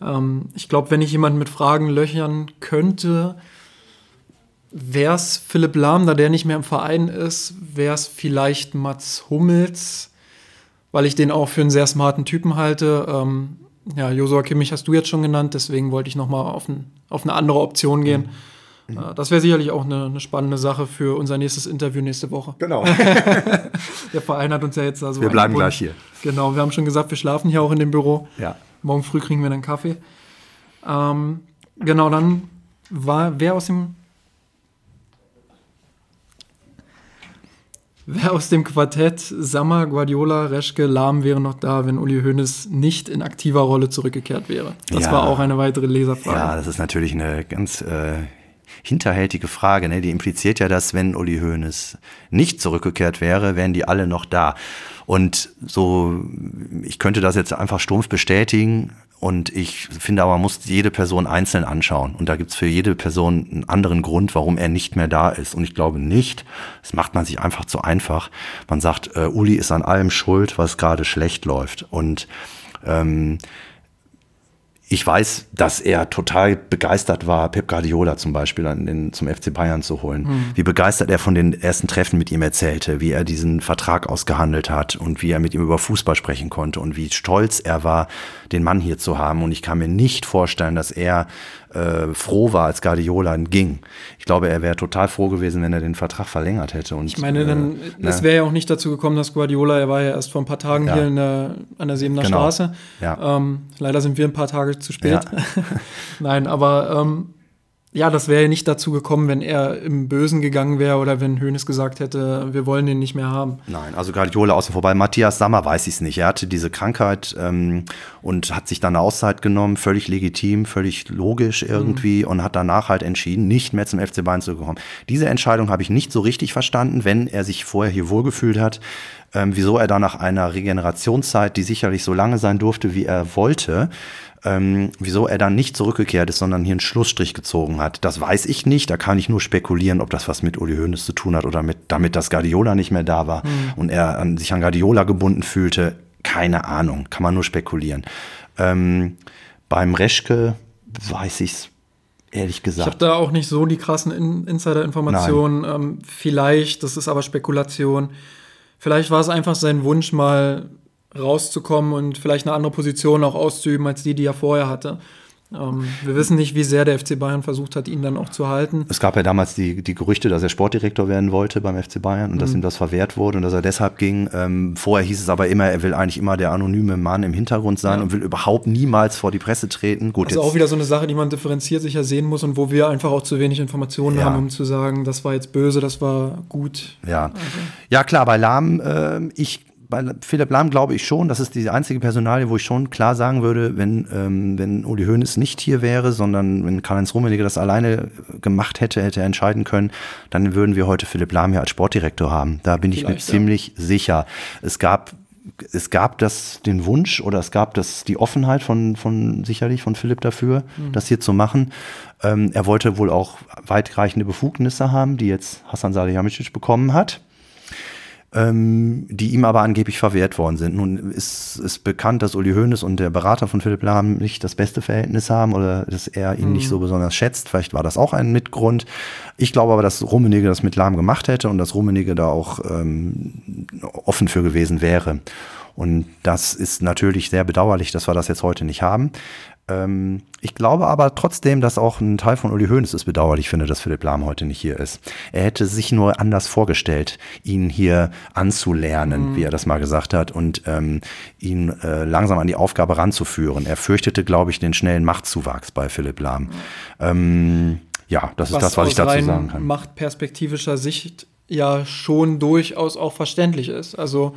Ähm, ich glaube, wenn ich jemanden mit Fragen löchern könnte, wäre es Philipp Lahm, da der nicht mehr im Verein ist, wäre es vielleicht Mats Hummels, weil ich den auch für einen sehr smarten Typen halte. Ähm, ja, Josua Kimmich hast du jetzt schon genannt, deswegen wollte ich nochmal auf, ein, auf eine andere Option gehen. Mhm. mhm. Das wäre sicherlich auch eine, eine, spannende Sache für unser nächstes Interview nächste Woche.
Genau. (laughs)
Der Verein hat uns ja jetzt also.
Wir bleiben gleich hier.
Genau, wir haben schon gesagt, wir schlafen hier auch in dem Büro.
Ja.
Morgen früh kriegen wir dann Kaffee. Ähm, genau, dann war wer aus dem Wer aus dem Quartett Sammer, Guardiola, Reschke, Lahm wäre noch da, wenn Uli Hoeneß nicht in aktiver Rolle zurückgekehrt wäre? Das ja. war auch eine weitere Leserfrage.
Ja, das ist natürlich eine ganz äh, hinterhältige Frage. Ne? Die impliziert ja, dass wenn Uli Hoeneß nicht zurückgekehrt wäre, wären die alle noch da. Und so, ich könnte das jetzt einfach stumpf bestätigen. Und ich finde aber, man muss jede Person einzeln anschauen. Und da gibt's für jede Person einen anderen Grund, warum er nicht mehr da ist. Und ich glaube nicht, das macht man sich einfach zu einfach. Man sagt, äh, Uli ist an allem schuld, was gerade schlecht läuft. Und ähm, ich weiß, dass er total begeistert war, Pep Guardiola zum Beispiel den, zum FC Bayern zu holen. Mhm. Wie begeistert er von den ersten Treffen mit ihm erzählte, wie er diesen Vertrag ausgehandelt hat und wie er mit ihm über Fußball sprechen konnte und wie stolz er war, den Mann hier zu haben. Und ich kann mir nicht vorstellen, dass er äh, froh war, als Guardiola ging. Ich glaube, er wäre total froh gewesen, wenn er den Vertrag verlängert hätte. Und,
ich meine, dann, äh, es wäre ja auch nicht dazu gekommen, dass Guardiola, er war ja erst vor ein paar Tagen ja. hier der, an der Siebener genau. Straße. Ja. Ähm, leider sind wir ein paar Tage zu spät. Ja. (laughs) Nein, aber ähm, ja, das wäre ja nicht dazu gekommen, wenn er im Bösen gegangen wäre oder wenn Hoeneß gesagt hätte, wir wollen den nicht mehr haben.
Nein, also Guardiola außen vorbei. Matthias Sammer weiß ich es nicht. Er hatte diese Krankheit ähm, und hat sich dann eine Auszeit genommen, völlig legitim, völlig logisch irgendwie mhm. und hat danach halt entschieden, nicht mehr zum FC Bayern zu kommen. Diese Entscheidung habe ich nicht so richtig verstanden, wenn er sich vorher hier wohlgefühlt hat. Ähm, wieso er dann nach einer Regenerationszeit, die sicherlich so lange sein durfte, wie er wollte, ähm, wieso er dann nicht zurückgekehrt ist, sondern hier einen Schlussstrich gezogen hat. Das weiß ich nicht. Da kann ich nur spekulieren, ob das was mit Uli Hoeneß zu tun hat oder mit, damit dass Guardiola nicht mehr da war mhm. und er an, sich an Guardiola gebunden fühlte. Keine Ahnung, kann man nur spekulieren. Ähm, beim Reschke weiß ich es ehrlich gesagt.
Ich habe da auch nicht so die krassen In Insider-Informationen. Ähm, vielleicht, das ist aber Spekulation. Vielleicht war es einfach sein Wunsch, mal rauszukommen und vielleicht eine andere Position auch auszuüben als die, die er vorher hatte. Ähm, wir wissen nicht, wie sehr der FC Bayern versucht hat, ihn dann auch zu halten.
Es gab ja damals die, die Gerüchte, dass er Sportdirektor werden wollte beim FC Bayern und mhm. dass ihm das verwehrt wurde und dass er deshalb ging. Ähm, vorher hieß es aber immer, er will eigentlich immer der anonyme Mann im Hintergrund sein ja. und will überhaupt niemals vor die Presse treten.
Gut, also auch wieder so eine Sache, die man differenziert sicher sehen muss und wo wir einfach auch zu wenig Informationen ja. haben, um zu sagen, das war jetzt böse, das war gut.
Ja, also. ja klar, bei Lahm, äh, ich bei Philipp Lahm glaube ich schon, das ist die einzige Personalie, wo ich schon klar sagen würde, wenn, ähm, wenn Uli Hoeneß nicht hier wäre, sondern wenn Karl-Heinz Rummenigge das alleine gemacht hätte, hätte er entscheiden können, dann würden wir heute Philipp Lahm hier als Sportdirektor haben. Da bin Vielleicht, ich mir ziemlich sicher. Es gab es gab das den Wunsch oder es gab das die Offenheit von von sicherlich von Philipp dafür, mhm. das hier zu machen. Ähm, er wollte wohl auch weitreichende Befugnisse haben, die jetzt Hassan Salihamidzic bekommen hat ähm, die ihm aber angeblich verwehrt worden sind. Nun ist es bekannt, dass Uli Hoeneß und der Berater von Philipp Lahm nicht das beste Verhältnis haben oder dass er ihn mhm. nicht so besonders schätzt. Vielleicht war das auch ein Mitgrund. Ich glaube aber, dass Rummenigge das mit Lahm gemacht hätte und dass Rummenigge da auch ähm, offen für gewesen wäre. Und das ist natürlich sehr bedauerlich, dass wir das jetzt heute nicht haben. Ähm, ich glaube aber trotzdem, dass auch ein Teil von Uli Hoeneß es bedauerlich finde, dass Philipp Lahm heute nicht hier ist. Er hätte sich nur anders vorgestellt, ihn hier anzulernen, mhm. wie er das mal gesagt hat, und ähm, ihn äh, langsam an die Aufgabe ranzuführen. Er fürchtete, glaube ich, den schnellen Machtzuwachs bei Philipp Lahm. Mhm. Ähm, ja, das was ist das, was ich dazu sagen kann.
Machtperspektivischer Sicht ja schon durchaus auch verständlich ist. Also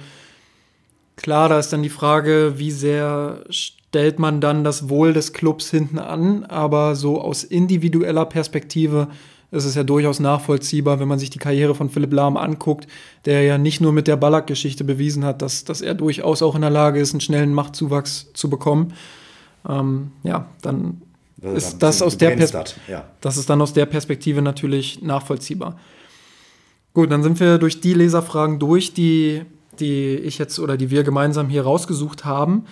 klar, da ist dann die Frage, wie sehr stellt man dann das Wohl des Clubs hinten an, aber so aus individueller Perspektive ist es ja durchaus nachvollziehbar, wenn man sich die Karriere von Philipp Lahm anguckt, der ja nicht nur mit der Ballack-Geschichte bewiesen hat, dass, dass er durchaus auch in der Lage ist, einen schnellen Machtzuwachs zu bekommen. Ähm, ja, dann also ist das aus der ja. das ist dann aus der Perspektive natürlich nachvollziehbar. Gut, dann sind wir durch die Leserfragen durch, die, die ich jetzt oder die wir gemeinsam hier rausgesucht haben.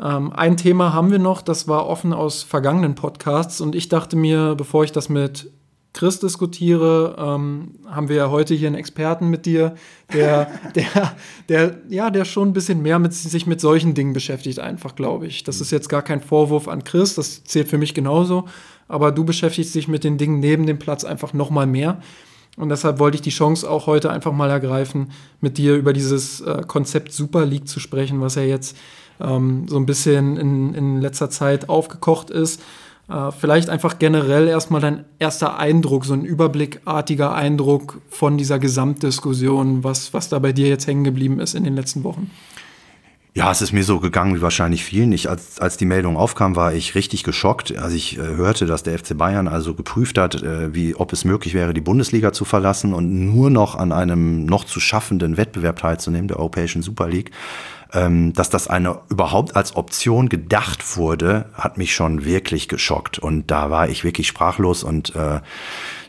Ähm, ein Thema haben wir noch, das war offen aus vergangenen Podcasts und ich dachte mir, bevor ich das mit Chris diskutiere, ähm, haben wir ja heute hier einen Experten mit dir, der, (laughs) der, der, ja, der schon ein bisschen mehr mit, sich mit solchen Dingen beschäftigt, einfach, glaube ich. Das ist jetzt gar kein Vorwurf an Chris, das zählt für mich genauso, aber du beschäftigst dich mit den Dingen neben dem Platz einfach noch mal mehr. Und deshalb wollte ich die Chance auch heute einfach mal ergreifen, mit dir über dieses äh, Konzept Super League zu sprechen, was ja jetzt ähm, so ein bisschen in, in letzter Zeit aufgekocht ist. Äh, vielleicht einfach generell erstmal dein erster Eindruck, so ein überblickartiger Eindruck von dieser Gesamtdiskussion, was, was da bei dir jetzt hängen geblieben ist in den letzten Wochen.
Ja, es ist mir so gegangen wie wahrscheinlich vielen. Ich, als, als die Meldung aufkam, war ich richtig geschockt, als ich äh, hörte, dass der FC Bayern also geprüft hat, äh, wie, ob es möglich wäre, die Bundesliga zu verlassen und nur noch an einem noch zu schaffenden Wettbewerb teilzunehmen, der Europäischen Super League. Ähm, dass das eine überhaupt als Option gedacht wurde, hat mich schon wirklich geschockt. Und da war ich wirklich sprachlos und äh,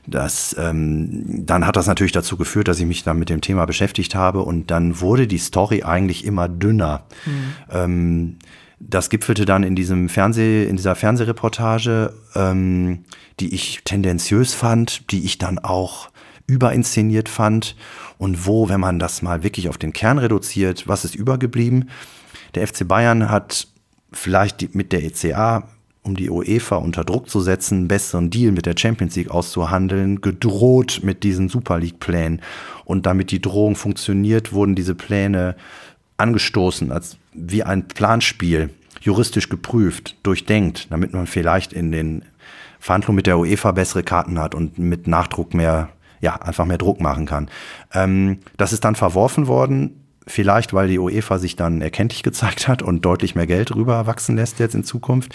das, ähm, dann hat das natürlich dazu geführt, dass ich mich dann mit dem Thema beschäftigt habe und dann wurde die Story eigentlich immer dünner. Mhm. Ähm, das gipfelte dann in diesem Fernseh, in dieser Fernsehreportage, ähm, die ich tendenziös fand, die ich dann auch überinszeniert fand und wo, wenn man das mal wirklich auf den Kern reduziert, was ist übergeblieben? Der FC Bayern hat vielleicht mit der ECA um die UEFA unter Druck zu setzen, einen besseren Deal mit der Champions League auszuhandeln, gedroht mit diesen Super League-Plänen. Und damit die Drohung funktioniert, wurden diese Pläne angestoßen, als wie ein Planspiel, juristisch geprüft, durchdenkt, damit man vielleicht in den Verhandlungen mit der UEFA bessere Karten hat und mit Nachdruck mehr, ja, einfach mehr Druck machen kann. Ähm, das ist dann verworfen worden. Vielleicht, weil die UEFA sich dann erkenntlich gezeigt hat und deutlich mehr Geld rüber wachsen lässt jetzt in Zukunft.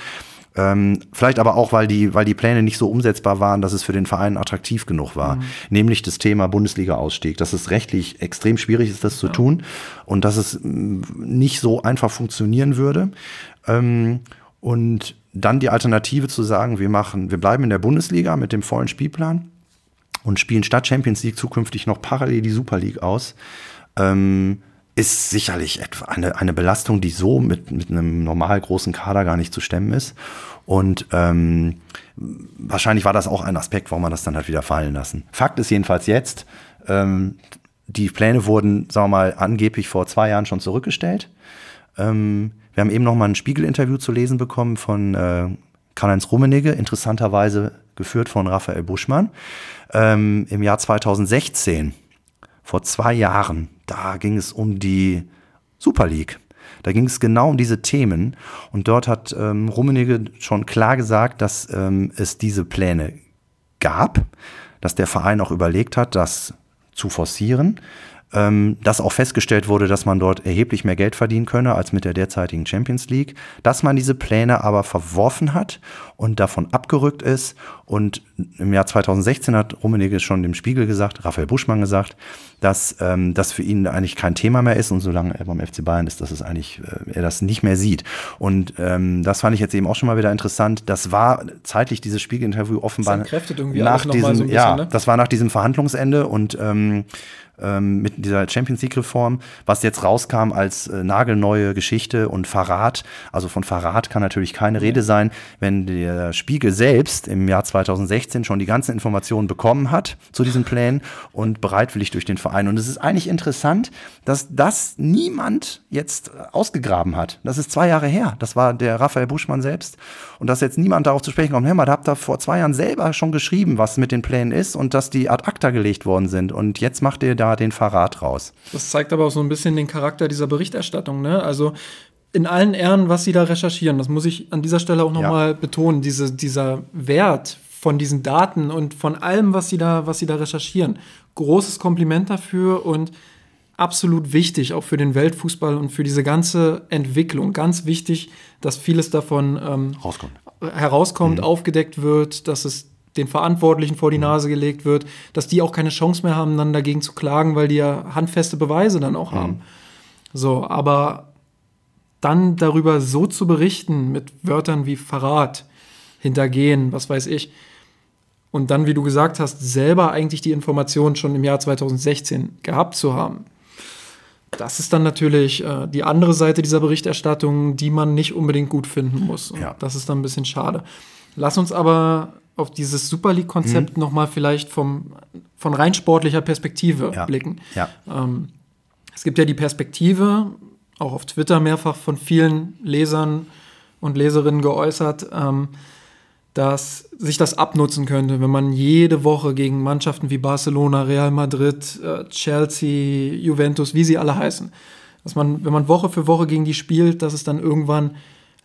Ähm, vielleicht aber auch, weil die, weil die Pläne nicht so umsetzbar waren, dass es für den Verein attraktiv genug war. Mhm. Nämlich das Thema Bundesliga-Ausstieg. Dass es rechtlich extrem schwierig ist, das zu ja. tun und dass es nicht so einfach funktionieren würde. Ähm, und dann die Alternative zu sagen, wir machen, wir bleiben in der Bundesliga mit dem vollen Spielplan und spielen statt Champions League zukünftig noch parallel die Super League aus. Ähm, ist sicherlich eine, eine Belastung, die so mit, mit einem normal großen Kader gar nicht zu stemmen ist. Und ähm, wahrscheinlich war das auch ein Aspekt, warum man das dann hat wieder fallen lassen. Fakt ist jedenfalls jetzt, ähm, die Pläne wurden, sagen wir mal, angeblich vor zwei Jahren schon zurückgestellt. Ähm, wir haben eben noch mal ein Spiegel-Interview zu lesen bekommen von äh, Karl-Heinz Rummenigge, interessanterweise geführt von Raphael Buschmann, ähm, im Jahr 2016 vor zwei Jahren, da ging es um die Super League. Da ging es genau um diese Themen. Und dort hat ähm, Rummenigge schon klar gesagt, dass ähm, es diese Pläne gab, dass der Verein auch überlegt hat, das zu forcieren ähm, dass auch festgestellt wurde, dass man dort erheblich mehr Geld verdienen könne als mit der derzeitigen Champions League, dass man diese Pläne aber verworfen hat und davon abgerückt ist. Und im Jahr 2016 hat Rummenigge schon dem Spiegel gesagt, Raphael Buschmann gesagt, dass ähm, das für ihn eigentlich kein Thema mehr ist und solange er beim FC Bayern ist, dass es eigentlich äh, er das nicht mehr sieht. Und ähm, das fand ich jetzt eben auch schon mal wieder interessant. Das war zeitlich dieses Spiegelinterview offenbar nach diesem, so bisschen, ja, ne? das war nach diesem Verhandlungsende und ähm, ähm, mit dieser Champions League-Reform, was jetzt rauskam als äh, nagelneue Geschichte und Verrat. Also von Verrat kann natürlich keine Rede sein, wenn der Spiegel selbst im Jahr 2016 schon die ganzen Informationen bekommen hat zu diesen Plänen und bereitwillig durch den Verein. Und es ist eigentlich interessant, dass das niemand jetzt ausgegraben hat. Das ist zwei Jahre her. Das war der Raphael Buschmann selbst. Und dass jetzt niemand darauf zu sprechen kommt, hör mal, da habt ihr vor zwei Jahren selber schon geschrieben, was mit den Plänen ist und dass die ad acta gelegt worden sind. Und jetzt macht ihr da da den Verrat raus.
Das zeigt aber auch so ein bisschen den Charakter dieser Berichterstattung. Ne? Also in allen Ehren, was sie da recherchieren, das muss ich an dieser Stelle auch nochmal ja. betonen, diese, dieser Wert von diesen Daten und von allem, was sie da, was sie da recherchieren. Großes Kompliment dafür und absolut wichtig, auch für den Weltfußball und für diese ganze Entwicklung. Ganz wichtig, dass vieles davon ähm, herauskommt, mhm. aufgedeckt wird, dass es den Verantwortlichen vor die mhm. Nase gelegt wird, dass die auch keine Chance mehr haben, dann dagegen zu klagen, weil die ja handfeste Beweise dann auch mhm. haben. So, aber dann darüber so zu berichten mit Wörtern wie Verrat, Hintergehen, was weiß ich, und dann, wie du gesagt hast, selber eigentlich die Informationen schon im Jahr 2016 gehabt zu haben. Das ist dann natürlich äh, die andere Seite dieser Berichterstattung, die man nicht unbedingt gut finden muss. Ja. Das ist dann ein bisschen schade. Lass uns aber auf dieses Super League-Konzept mhm. nochmal vielleicht vom, von rein sportlicher Perspektive ja. blicken.
Ja.
Ähm, es gibt ja die Perspektive, auch auf Twitter mehrfach von vielen Lesern und Leserinnen geäußert, ähm, dass sich das abnutzen könnte, wenn man jede Woche gegen Mannschaften wie Barcelona, Real Madrid, äh, Chelsea, Juventus, wie sie alle heißen, dass man, wenn man Woche für Woche gegen die spielt, dass es dann irgendwann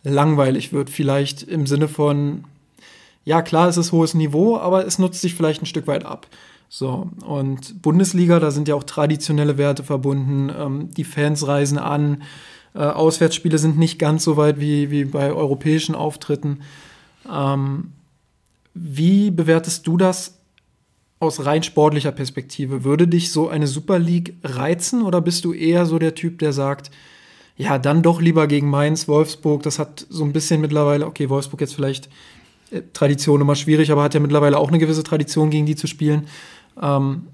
langweilig wird. Vielleicht im Sinne von, ja, klar, es ist hohes Niveau, aber es nutzt sich vielleicht ein Stück weit ab. So, und Bundesliga, da sind ja auch traditionelle Werte verbunden. Ähm, die Fans reisen an. Äh, Auswärtsspiele sind nicht ganz so weit wie, wie bei europäischen Auftritten. Ähm, wie bewertest du das aus rein sportlicher Perspektive? Würde dich so eine Super League reizen oder bist du eher so der Typ, der sagt, ja, dann doch lieber gegen Mainz, Wolfsburg, das hat so ein bisschen mittlerweile, okay, Wolfsburg jetzt vielleicht Tradition immer schwierig, aber hat ja mittlerweile auch eine gewisse Tradition, gegen die zu spielen. Ähm,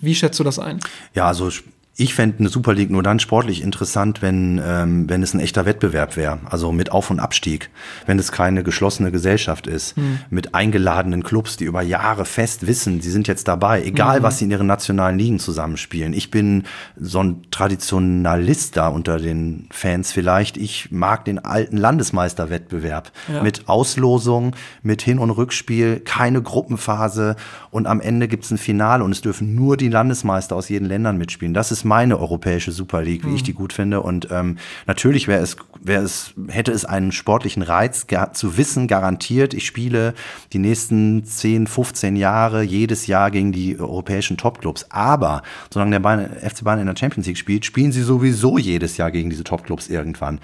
wie schätzt du das ein?
Ja, also ich fände eine Super League nur dann sportlich interessant, wenn, ähm, wenn es ein echter Wettbewerb wäre. Also mit Auf- und Abstieg. Wenn es keine geschlossene Gesellschaft ist. Mhm. Mit eingeladenen Clubs, die über Jahre fest wissen, sie sind jetzt dabei. Egal, mhm. was sie in ihren nationalen Ligen zusammenspielen. Ich bin so ein Traditionalist da unter den Fans vielleicht. Ich mag den alten Landesmeisterwettbewerb. Ja. Mit Auslosung, mit Hin- und Rückspiel, keine Gruppenphase. Und am Ende gibt es ein Finale und es dürfen nur die Landesmeister aus jeden Ländern mitspielen. Das ist ist meine europäische Super League, wie
Mhm.
ich die gut finde. Und ähm, natürlich wäre es, wäre es, hätte es einen sportlichen Reiz zu wissen, garantiert, ich spiele die nächsten 10, 15 Jahre jedes Jahr gegen die europäischen Topclubs. Aber solange der Bayern, FC Bayern in der Champions League spielt, spielen sie sowieso jedes Jahr gegen diese Topclubs irgendwann.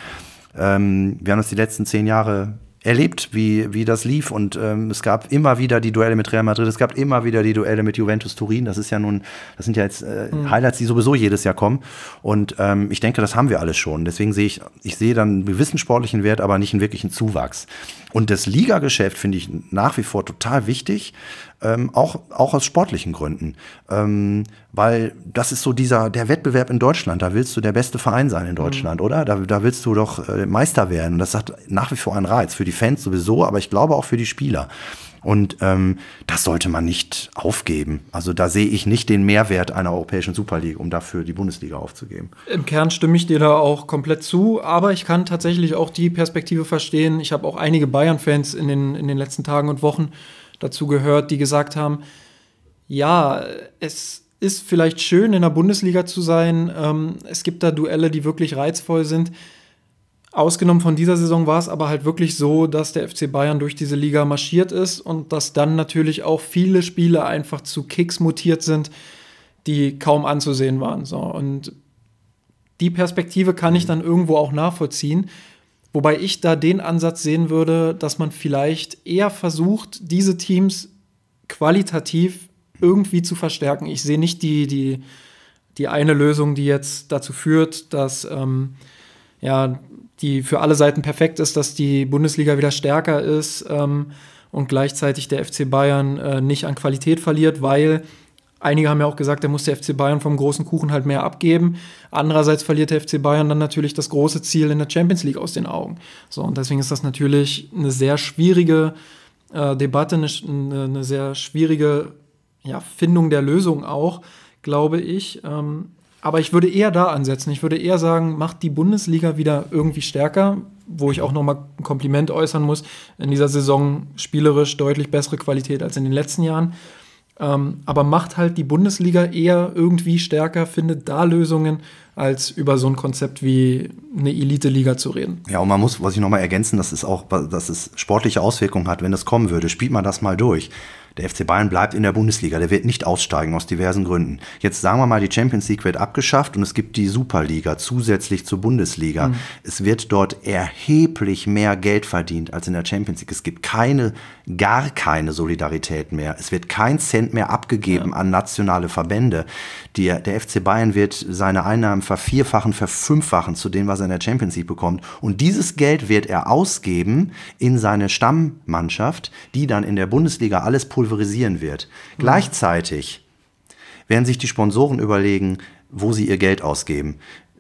Ähm, wir haben das die letzten zehn Jahre erlebt, wie, wie das lief. Und ähm, es gab immer wieder die Duelle mit Real Madrid, es gab immer wieder die Duelle mit Juventus Turin. Das ist ja nun, das sind ja jetzt äh, Highlights, die sowieso jedes Jahr kommen. Und ähm, ich denke, das haben wir alles schon. Deswegen sehe ich, ich sehe dann einen gewissen sportlichen Wert, aber nicht einen wirklichen Zuwachs. Und das Ligageschäft finde ich nach wie vor total wichtig, ähm, auch, auch aus sportlichen Gründen. Ähm, weil das ist so dieser, der Wettbewerb in Deutschland. Da willst du der beste Verein sein in Deutschland, oder? Da, da willst du doch äh, Meister werden. Und das hat nach wie vor einen Reiz. Für die Fans sowieso, aber ich glaube auch für die Spieler. Und ähm, das sollte man nicht aufgeben. Also da sehe ich nicht den Mehrwert einer europäischen Super League, um dafür die Bundesliga aufzugeben.
Im Kern stimme ich dir da auch komplett zu, aber ich kann tatsächlich auch die Perspektive verstehen. Ich habe auch einige Bayern-Fans in den, in den letzten Tagen und Wochen dazu gehört, die gesagt haben, ja, es ist vielleicht schön, in der Bundesliga zu sein. Ähm, es gibt da Duelle, die wirklich reizvoll sind. Ausgenommen von dieser Saison war es aber halt wirklich so, dass der FC Bayern durch diese Liga marschiert ist und dass dann natürlich auch viele Spiele einfach zu Kicks mutiert sind, die kaum anzusehen waren. So. Und die Perspektive kann ich dann irgendwo auch nachvollziehen. Wobei ich da den Ansatz sehen würde, dass man vielleicht eher versucht, diese Teams qualitativ irgendwie zu verstärken. Ich sehe nicht die, die, die eine Lösung, die jetzt dazu führt, dass ähm, ja, die für alle Seiten perfekt ist, dass die Bundesliga wieder stärker ist ähm, und gleichzeitig der FC Bayern äh, nicht an Qualität verliert, weil einige haben ja auch gesagt, da muss der FC Bayern vom großen Kuchen halt mehr abgeben. Andererseits verliert der FC Bayern dann natürlich das große Ziel in der Champions League aus den Augen. So, und deswegen ist das natürlich eine sehr schwierige äh, Debatte, eine, eine, sehr schwierige ja, Findung der Lösung auch, glaube ich. Ähm, aber ich würde eher da ansetzen. Ich würde eher sagen, macht die Bundesliga wieder irgendwie stärker, wo ich auch nochmal ein Kompliment äußern muss. In dieser Saison spielerisch deutlich bessere Qualität als in den letzten Jahren. Ähm, aber macht halt die Bundesliga eher irgendwie stärker, findet da Lösungen, als über so ein Konzept wie eine Elite-Liga zu reden.
Ja, und man muss, was ich nochmal ergänzen, dass es auch, dass es sportliche Auswirkungen hat, wenn das kommen würde. Spielt man das mal durch. Der FC Bayern bleibt in der Bundesliga, der wird nicht aussteigen aus diversen Gründen. Jetzt sagen wir mal, die Champions League wird abgeschafft und es gibt die Superliga zusätzlich zur Bundesliga. Mhm. Es wird dort erheblich mehr Geld verdient als in der Champions League. Es gibt keine, gar keine Solidarität mehr. Es wird kein Cent mehr abgegeben ja. an nationale Verbände. Die, der FC Bayern wird seine Einnahmen vervierfachen, verfünffachen zu dem, was er in der Champions League bekommt. Und dieses Geld wird er ausgeben in seine Stammmannschaft, die dann in der Bundesliga alles pulverisieren wird. Mhm. Gleichzeitig werden sich die Sponsoren überlegen, wo sie ihr Geld ausgeben.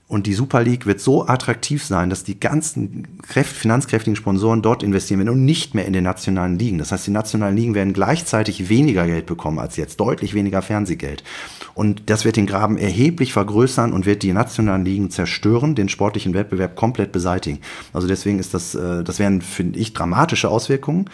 Und die Super League wird so attraktiv sein, dass die ganzen finanzkräftigen Sponsoren dort investieren werden und nicht mehr in den nationalen Ligen. Das heißt, die nationalen Ligen werden gleichzeitig weniger Geld bekommen als jetzt, deutlich weniger Fernsehgeld. Und das wird den Graben erheblich vergrößern und wird die nationalen Ligen zerstören, den sportlichen Wettbewerb komplett beseitigen. Also deswegen ist das, das wären, finde ich, dramatische Auswirkungen.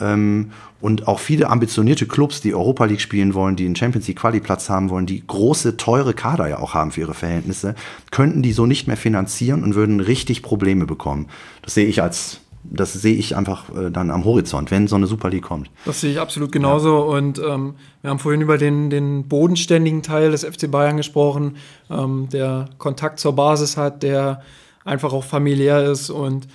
Und auch viele ambitionierte Clubs, die Europa League spielen wollen, die einen Champions League Quali-Platz haben wollen, die große, teure Kader ja auch haben für ihre Verhältnisse, könnten die so nicht mehr finanzieren und würden richtig Probleme bekommen. Das sehe ich als, das sehe ich einfach äh, dann am Horizont, wenn so eine Super League kommt.
Das sehe ich absolut genauso. Ja. Und ähm, wir haben vorhin über den, den bodenständigen Teil des FC Bayern gesprochen, ähm, der Kontakt zur Basis hat, der einfach auch familiär ist und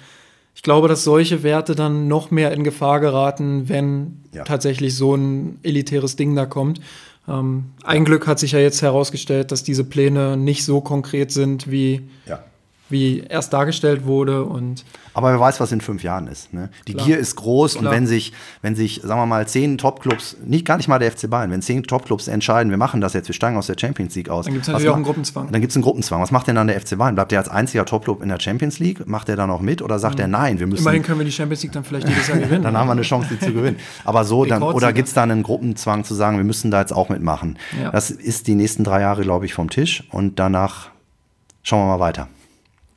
ich glaube, dass solche Werte dann noch mehr in Gefahr geraten, wenn ja. tatsächlich so ein elitäres Ding da kommt. Ähm, ein Glück hat sich ja jetzt herausgestellt, dass diese Pläne nicht so konkret sind, wie,
ja.
Wie erst dargestellt wurde. Und
Aber wer weiß, was in fünf Jahren ist. Ne? Die Klar. Gier ist groß Klar. und wenn sich, wenn sich, sagen wir mal, zehn Topclubs, nicht gar nicht mal der FC Bayern, wenn zehn Topclubs entscheiden, wir machen das jetzt, wir steigen aus der Champions League aus.
Dann gibt es natürlich auch einen Gruppenzwang.
Dann gibt es einen Gruppenzwang. Was macht denn dann der FC Bayern? Bleibt der als einziger Topclub in der Champions League? Macht er da noch mit oder sagt mhm. er nein? Wir müssen
Immerhin können wir die Champions League dann vielleicht jedes Jahr (laughs) gewinnen.
dann haben wir eine Chance, die zu gewinnen. Aber so, dann, oder gibt es da einen Gruppenzwang zu sagen, wir müssen da jetzt auch mitmachen? Ja. Das ist die nächsten drei Jahre, glaube ich, vom Tisch und danach schauen wir mal weiter.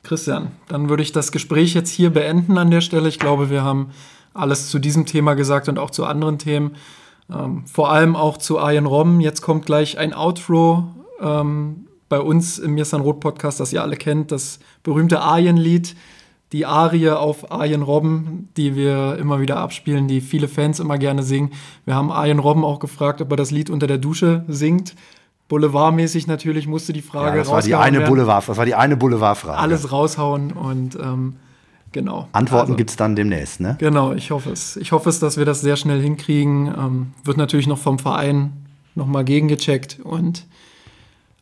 Christian, dann würde ich das Gespräch jetzt hier beenden an der Stelle. Ich glaube, wir haben alles zu diesem Thema gesagt und auch zu anderen Themen. Ähm, vor allem auch zu Arjen Robben. Jetzt kommt gleich ein Outro. Ähm, bei uns im Mir San Rot Podcast, das ihr alle kennt, das berühmte Arien-Lied, die Arie auf Arjen Robben, die wir immer wieder abspielen, die viele Fans immer gerne singen. Wir haben Arjen Robben auch gefragt, ob er das Lied unter der Dusche singt. Boulevardmäßig natürlich musste die Frage
ja, das war die eine
werden.
Boulevard, das war die eine Boulevardfrage.
Alles raushauen und ähm, genau.
Antworten also, gibt es dann demnächst, ne?
Genau, ich hoffe es. Ich hoffe es, dass wir das sehr schnell hinkriegen. Ähm, wird natürlich noch vom Verein nochmal gegengecheckt und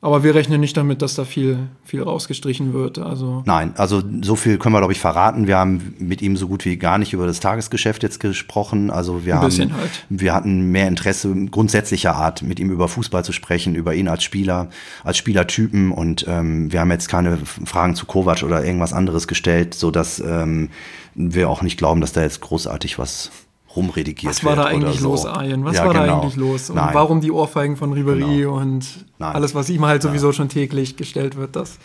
aber wir rechnen nicht damit, dass da viel, viel rausgestrichen wird. Also
Nein, also so viel können wir, glaube ich, verraten. Wir haben mit ihm so gut wie gar nicht über das Tagesgeschäft jetzt gesprochen. Also wir, haben, halt. wir hatten mehr Interesse grundsätzlicher Art, mit ihm über Fußball zu sprechen, über ihn als Spieler, als Spielertypen. Und ähm, wir haben jetzt keine Fragen zu Kovac oder irgendwas anderes gestellt, sodass ähm, wir auch nicht glauben, dass da jetzt großartig was rumredigiert
Was war da eigentlich so. los, Arjen? Was ja, war genau. da eigentlich los? Und Nein. warum die Ohrfeigen von Ribery genau. und Nein. alles, was ihm halt sowieso ja. schon täglich gestellt wird, das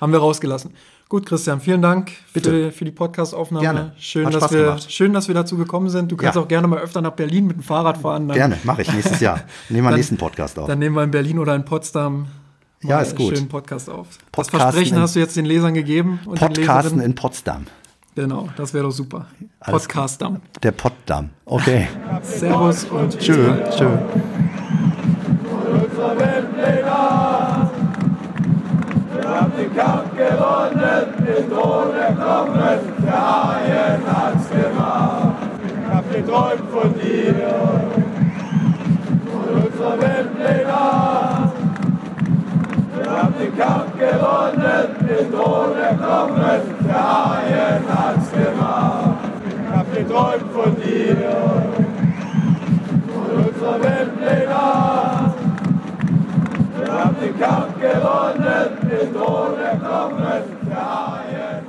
haben wir rausgelassen. Gut, Christian, vielen Dank für, für die Podcast-Aufnahme.
Gerne.
Schön, dass wir, schön, dass wir dazu gekommen sind. Du kannst ja. auch gerne mal öfter nach Berlin mit dem Fahrrad fahren.
Dann, gerne, mache ich nächstes Jahr. (laughs) Nehmen wir den nächsten Podcast auf.
Dann nehmen wir in Berlin oder in Potsdam
ja, ist gut.
einen schönen Podcast auf. Podcasten das Versprechen hast du jetzt den Lesern gegeben.
Und Podcasten in Potsdam.
Genau, das wäre doch super. Podcastdamm.
Der Pottdamm. Okay. (laughs)
Servus und
tschö. Tschö. Wir haben den Kampf gewonnen, den Thron erklommen, der Haien hat's gemacht. Ich hab geträumt von dir, von unserer Weltpläne. Wir haben den Kampf gewonnen, den Thron erklommen, der Haien hat's gemacht. Ich hab geträumt von dir, von unserer Weltpläne. Wir haben den Kampf gewonnen, den Thron erklommen, der Haien